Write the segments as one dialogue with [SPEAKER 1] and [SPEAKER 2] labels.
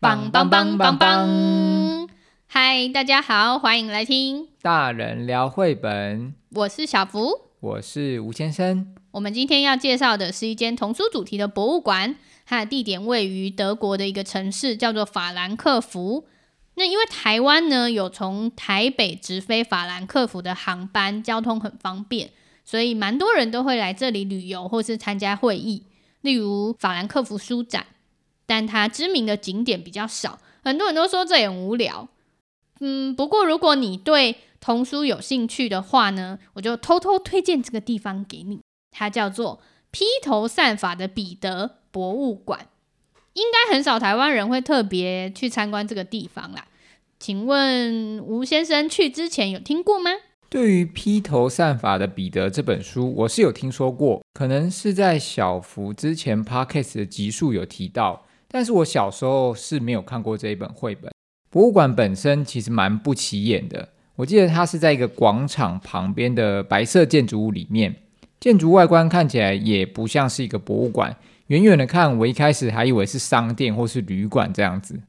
[SPEAKER 1] 棒棒棒棒棒！嗨，大家好，欢迎来听
[SPEAKER 2] 大人聊绘本。
[SPEAKER 1] 我是小福，
[SPEAKER 2] 我是吴先生。
[SPEAKER 1] 我们今天要介绍的是一间童书主题的博物馆，它的地点位于德国的一个城市，叫做法兰克福。那因为台湾呢有从台北直飞法兰克福的航班，交通很方便，所以蛮多人都会来这里旅游或是参加会议。例如法兰克福书展，但它知名的景点比较少，很多人都说这也很无聊。嗯，不过如果你对童书有兴趣的话呢，我就偷偷推荐这个地方给你，它叫做披头散发的彼得博物馆。应该很少台湾人会特别去参观这个地方啦。请问吴先生去之前有听过吗？
[SPEAKER 2] 对于披头散发的彼得这本书，我是有听说过，可能是在小福之前 podcast 的集数有提到，但是我小时候是没有看过这一本绘本。博物馆本身其实蛮不起眼的，我记得它是在一个广场旁边的白色建筑物里面，建筑外观看起来也不像是一个博物馆，远远的看，我一开始还以为是商店或是旅馆这样子。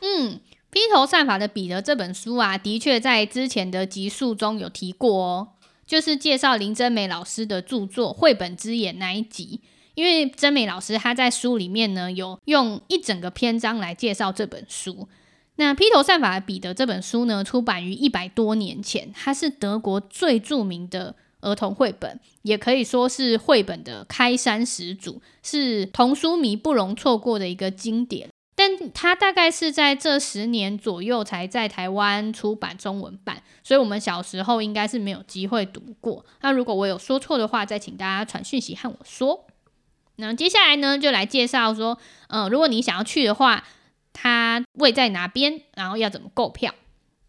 [SPEAKER 1] 嗯。披头散发的彼得这本书啊，的确在之前的集数中有提过哦，就是介绍林真美老师的著作《绘本之眼》那一集。因为真美老师她在书里面呢，有用一整个篇章来介绍这本书。那披头散发的彼得这本书呢，出版于一百多年前，它是德国最著名的儿童绘本，也可以说是绘本的开山始祖，是童书迷不容错过的一个经典。但它大概是在这十年左右才在台湾出版中文版，所以我们小时候应该是没有机会读过。那如果我有说错的话，再请大家传讯息和我说。那接下来呢，就来介绍说，呃，如果你想要去的话，它位在哪边，然后要怎么购票？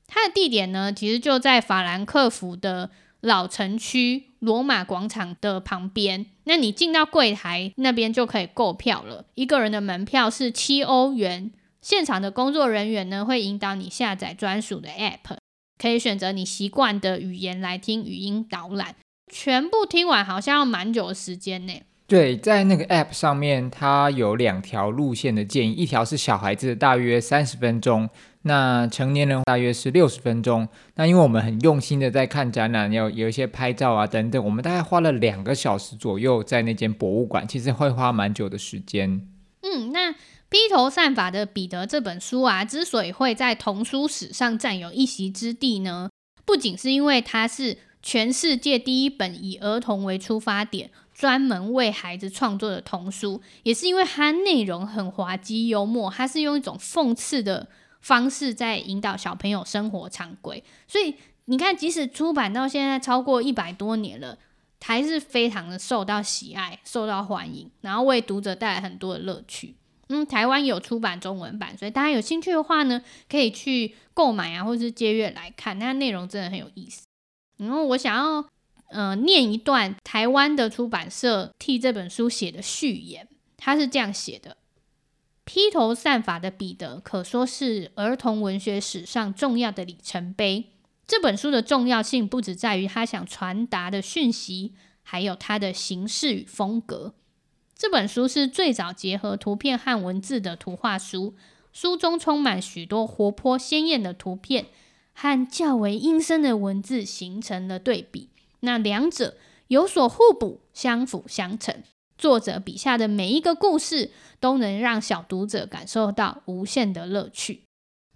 [SPEAKER 1] 它的地点呢，其实就在法兰克福的老城区罗马广场的旁边，那你进到柜台那边就可以购票了。一个人的门票是七欧元，现场的工作人员呢会引导你下载专属的 App，可以选择你习惯的语言来听语音导览。全部听完好像要蛮久的时间呢。
[SPEAKER 2] 对，在那个 App 上面，它有两条路线的建议，一条是小孩子大约三十分钟。那成年人大约是六十分钟。那因为我们很用心的在看展览，要有一些拍照啊等等，我们大概花了两个小时左右在那间博物馆，其实会花蛮久的时间。
[SPEAKER 1] 嗯，那披头散发的彼得这本书啊，之所以会在童书史上占有一席之地呢，不仅是因为它是全世界第一本以儿童为出发点，专门为孩子创作的童书，也是因为它内容很滑稽幽默，它是用一种讽刺的。方式在引导小朋友生活常规，所以你看，即使出版到现在超过一百多年了，还是非常的受到喜爱、受到欢迎，然后为读者带来很多的乐趣。嗯，台湾有出版中文版，所以大家有兴趣的话呢，可以去购买啊，或是借阅来看，那内容真的很有意思。然后我想要呃念一段台湾的出版社替这本书写的序言，他是这样写的。披头散发的彼得可说是儿童文学史上重要的里程碑。这本书的重要性不只在于他想传达的讯息，还有它的形式与风格。这本书是最早结合图片和文字的图画书，书中充满许多活泼鲜艳的图片和较为阴森的文字，形成了对比。那两者有所互补，相辅相成。作者笔下的每一个故事都能让小读者感受到无限的乐趣。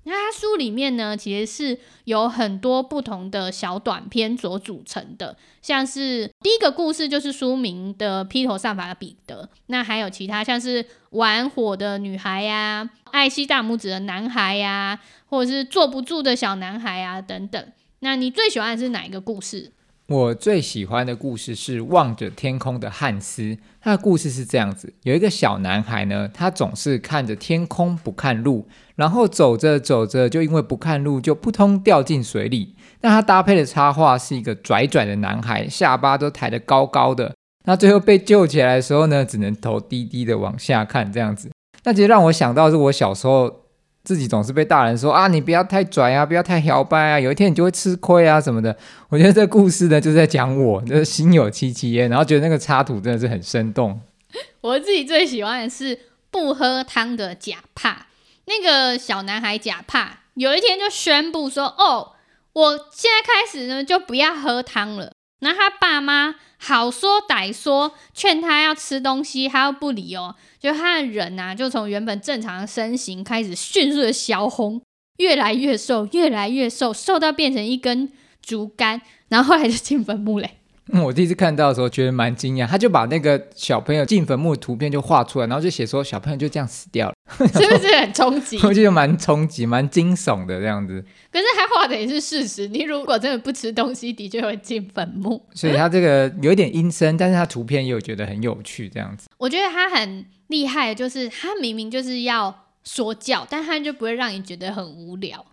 [SPEAKER 1] 那他书里面呢，其实是有很多不同的小短篇所组成的，像是第一个故事就是书名的《披头散发的彼得》，那还有其他像是玩火的女孩呀、爱惜大拇指的男孩呀，或者是坐不住的小男孩啊等等。那你最喜欢的是哪一个故事？
[SPEAKER 2] 我最喜欢的故事是望着天空的汉斯。他的故事是这样子：有一个小男孩呢，他总是看着天空不看路，然后走着走着就因为不看路就扑通掉进水里。那他搭配的插画是一个拽拽的男孩，下巴都抬得高高的。那最后被救起来的时候呢，只能头低低的往下看这样子。那其实让我想到是我小时候。自己总是被大人说啊，你不要太拽啊，不要太摇摆啊，有一天你就会吃亏啊什么的。我觉得这故事呢，就是在讲我，就是心有戚戚焉，然后觉得那个插图真的是很生动。
[SPEAKER 1] 我自己最喜欢的是不喝汤的贾帕。那个小男孩贾帕有一天就宣布说：“哦，我现在开始呢就不要喝汤了。”那他爸妈好说歹说，劝他要吃东西，他又不理哦。就他的人呐、啊，就从原本正常的身形开始迅速的消红，越来越瘦，越来越瘦，瘦到变成一根竹竿，然后后来就进坟墓嘞。
[SPEAKER 2] 嗯，我第一次看到的时候觉得蛮惊讶，他就把那个小朋友进坟墓的图片就画出来，然后就写说小朋友就这样死掉了，
[SPEAKER 1] 是不是很冲击？
[SPEAKER 2] 我觉得蛮冲击、蛮惊悚的这样子。
[SPEAKER 1] 可是他画的也是事实，你如果真的不吃东西，的确会进坟墓。
[SPEAKER 2] 所以他这个有一点阴森，但是他图片又觉得很有趣这样子。
[SPEAKER 1] 我觉得他很厉害，就是他明明就是要说教，但他就不会让你觉得很无聊。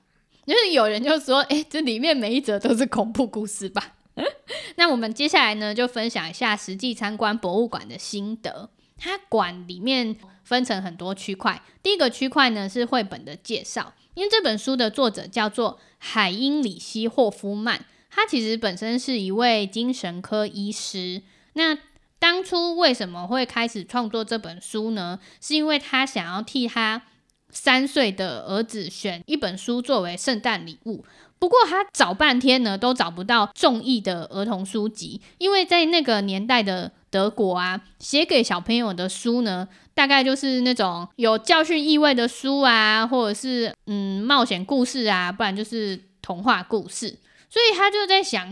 [SPEAKER 1] 就是有人就说，哎，这里面每一则都是恐怖故事吧？那我们接下来呢，就分享一下实际参观博物馆的心得。它馆里面分成很多区块，第一个区块呢是绘本的介绍，因为这本书的作者叫做海因里希·霍夫曼，他其实本身是一位精神科医师。那当初为什么会开始创作这本书呢？是因为他想要替他三岁的儿子选一本书作为圣诞礼物。不过他找半天呢，都找不到中意的儿童书籍，因为在那个年代的德国啊，写给小朋友的书呢，大概就是那种有教训意味的书啊，或者是嗯冒险故事啊，不然就是童话故事。所以他就在想，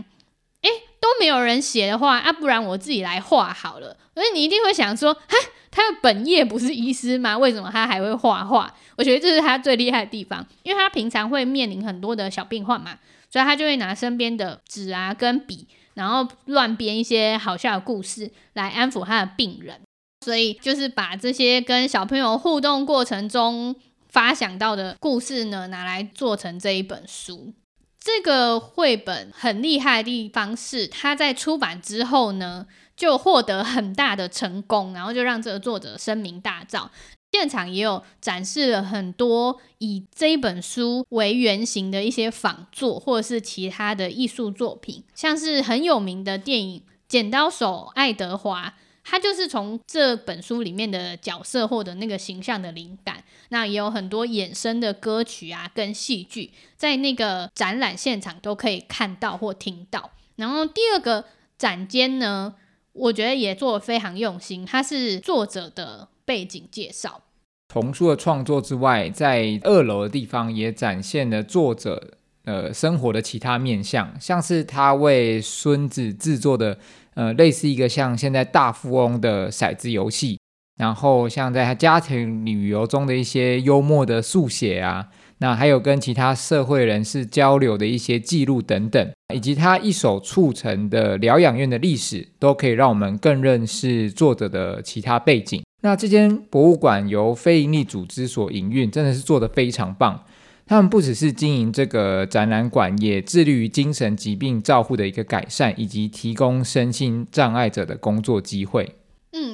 [SPEAKER 1] 诶，都没有人写的话，啊，不然我自己来画好了。所以你一定会想说，哈。他的本业不是医师吗？为什么他还会画画？我觉得这是他最厉害的地方，因为他平常会面临很多的小病患嘛，所以他就会拿身边的纸啊跟笔，然后乱编一些好笑的故事来安抚他的病人。所以就是把这些跟小朋友互动过程中发想到的故事呢，拿来做成这一本书。这个绘本很厉害的地方是，他在出版之后呢，就获得很大的成功，然后就让这个作者声名大噪。现场也有展示了很多以这一本书为原型的一些仿作，或者是其他的艺术作品，像是很有名的电影《剪刀手爱德华》。他就是从这本书里面的角色获得那个形象的灵感，那也有很多衍生的歌曲啊，跟戏剧，在那个展览现场都可以看到或听到。然后第二个展间呢，我觉得也做得非常用心，它是作者的背景介绍。
[SPEAKER 2] 童书的创作之外，在二楼的地方也展现了作者呃生活的其他面相，像是他为孙子制作的。呃，类似一个像现在大富翁的骰子游戏，然后像在他家庭旅游中的一些幽默的速写啊，那还有跟其他社会人士交流的一些记录等等，以及他一手促成的疗养院的历史，都可以让我们更认识作者的其他背景。那这间博物馆由非营利组织所营运，真的是做得非常棒。他们不只是经营这个展览馆，也致力于精神疾病照护的一个改善，以及提供身心障碍者的工作机
[SPEAKER 1] 会。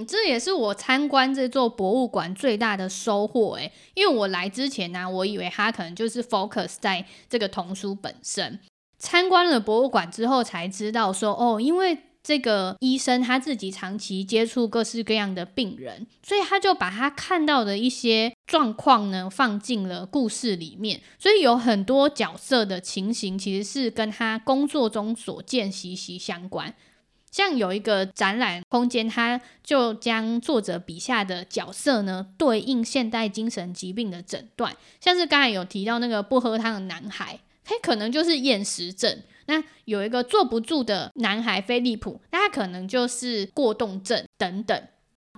[SPEAKER 1] 这也是我参观这座博物馆最大的收获诶，因为我来之前呢、我以为它可能就是 focus 在这个童书本身。参观了博物馆之后，才知道说哦，因为。这个医生他自己长期接触各式各样的病人，所以他就把他看到的一些状况呢放进了故事里面，所以有很多角色的情形其实是跟他工作中所见息息相关。像有一个展览空间，它就将作者笔下的角色呢对应现代精神疾病的诊断，像是刚才有提到那个不喝汤的男孩，他可能就是厌食症。那有一个坐不住的男孩菲利普，那他可能就是过动症等等。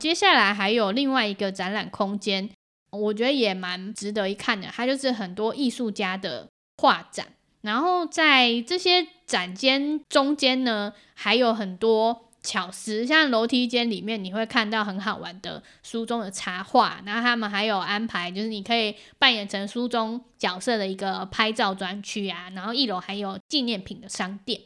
[SPEAKER 1] 接下来还有另外一个展览空间，我觉得也蛮值得一看的，它就是很多艺术家的画展。然后在这些展间中间呢，还有很多。巧思，像楼梯间里面你会看到很好玩的书中的插画，然后他们还有安排，就是你可以扮演成书中角色的一个拍照专区啊，然后一楼还有纪念品的商店。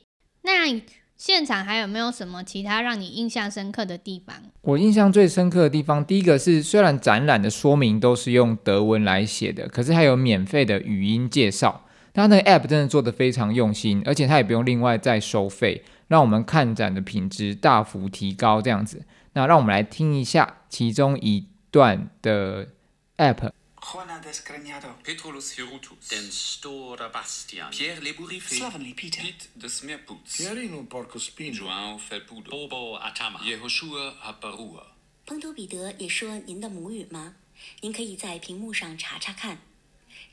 [SPEAKER 1] 那现场还有没有什么其他让你印象深刻的地方？
[SPEAKER 2] 我印象最深刻的地方，第一个是虽然展览的说明都是用德文来写的，可是还有免费的语音介绍。它那个 App 真的做得非常用心，而且它也不用另外再收费。让我们看展的品质大幅提高，这样子。那让我们来听一下其中一段的 App。
[SPEAKER 3] Juana Descreñado,
[SPEAKER 4] Petrolus Hirutus,
[SPEAKER 5] Den Stora Bastian,
[SPEAKER 4] Pierre Leburifé,
[SPEAKER 3] Slovenly Peter,
[SPEAKER 4] Piet de Smeerpoets,
[SPEAKER 6] Pierino Porcospino,
[SPEAKER 4] João Felpudo,
[SPEAKER 5] Bobo Atama,
[SPEAKER 4] Yehoshua Haparua.
[SPEAKER 7] 彭多彼得也说您的母语吗？您可以在屏幕上查查看。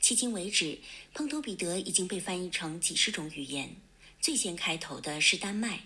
[SPEAKER 7] 迄今为止，彭多彼得已经被翻译成几十种语言。最先开头的是丹麦，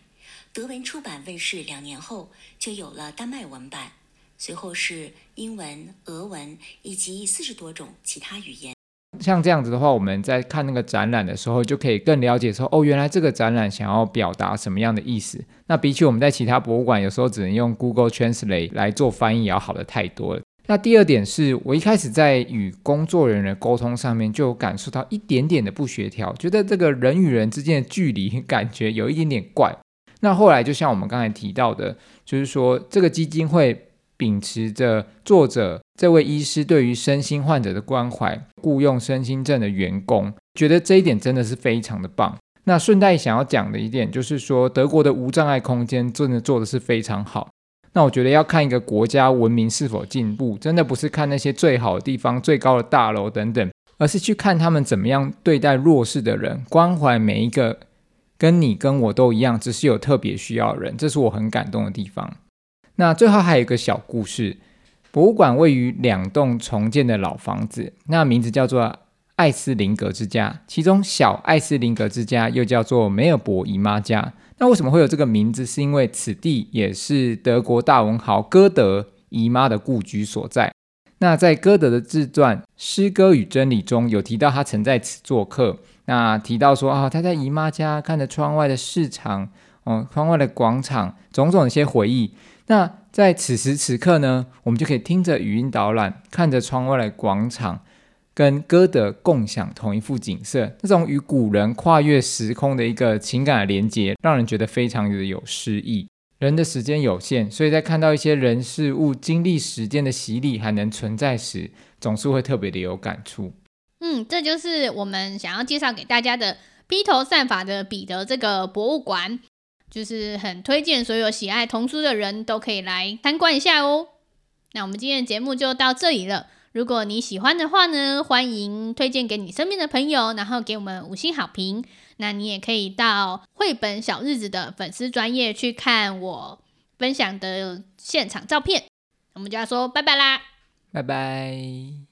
[SPEAKER 7] 德文出版问世两年后，就有了丹麦文版。随后是英文、俄文以及四十多种其他语言。
[SPEAKER 2] 像这样子的话，我们在看那个展览的时候，就可以更了解说，哦，原来这个展览想要表达什么样的意思。那比起我们在其他博物馆，有时候只能用 Google Translate 来做翻译，要好的太多了。那第二点是我一开始在与工作人员的沟通上面，就感受到一点点的不协调，觉得这个人与人之间的距离感觉有一点点怪。那后来就像我们刚才提到的，就是说这个基金会。秉持着作者这位医师对于身心患者的关怀，雇佣身心症的员工，觉得这一点真的是非常的棒。那顺带想要讲的一点就是说，德国的无障碍空间真的做的是非常好。那我觉得要看一个国家文明是否进步，真的不是看那些最好的地方、最高的大楼等等，而是去看他们怎么样对待弱势的人，关怀每一个跟你跟我都一样，只是有特别需要的人，这是我很感动的地方。那最后还有一个小故事，博物馆位于两栋重建的老房子，那名字叫做艾斯林格之家，其中小艾斯林格之家又叫做梅尔伯姨妈家。那为什么会有这个名字？是因为此地也是德国大文豪歌德姨妈的故居所在。那在歌德的自传《诗歌与真理》中有提到，他曾在此做客。那提到说啊，他在姨妈家看着窗外的市场，哦，窗外的广场，种种一些回忆。那在此时此刻呢，我们就可以听着语音导览，看着窗外的广场，跟歌德共享同一幅景色。这种与古人跨越时空的一个情感的连接，让人觉得非常的有诗意。人的时间有限，所以在看到一些人事物经历时间的洗礼还能存在时，总是会特别的有感触。
[SPEAKER 1] 嗯，这就是我们想要介绍给大家的披头散发的彼得这个博物馆。就是很推荐所有喜爱童书的人都可以来参观一下哦。那我们今天的节目就到这里了。如果你喜欢的话呢，欢迎推荐给你身边的朋友，然后给我们五星好评。那你也可以到绘本小日子的粉丝专业去看我分享的现场照片。我们就要说拜拜啦，
[SPEAKER 2] 拜拜。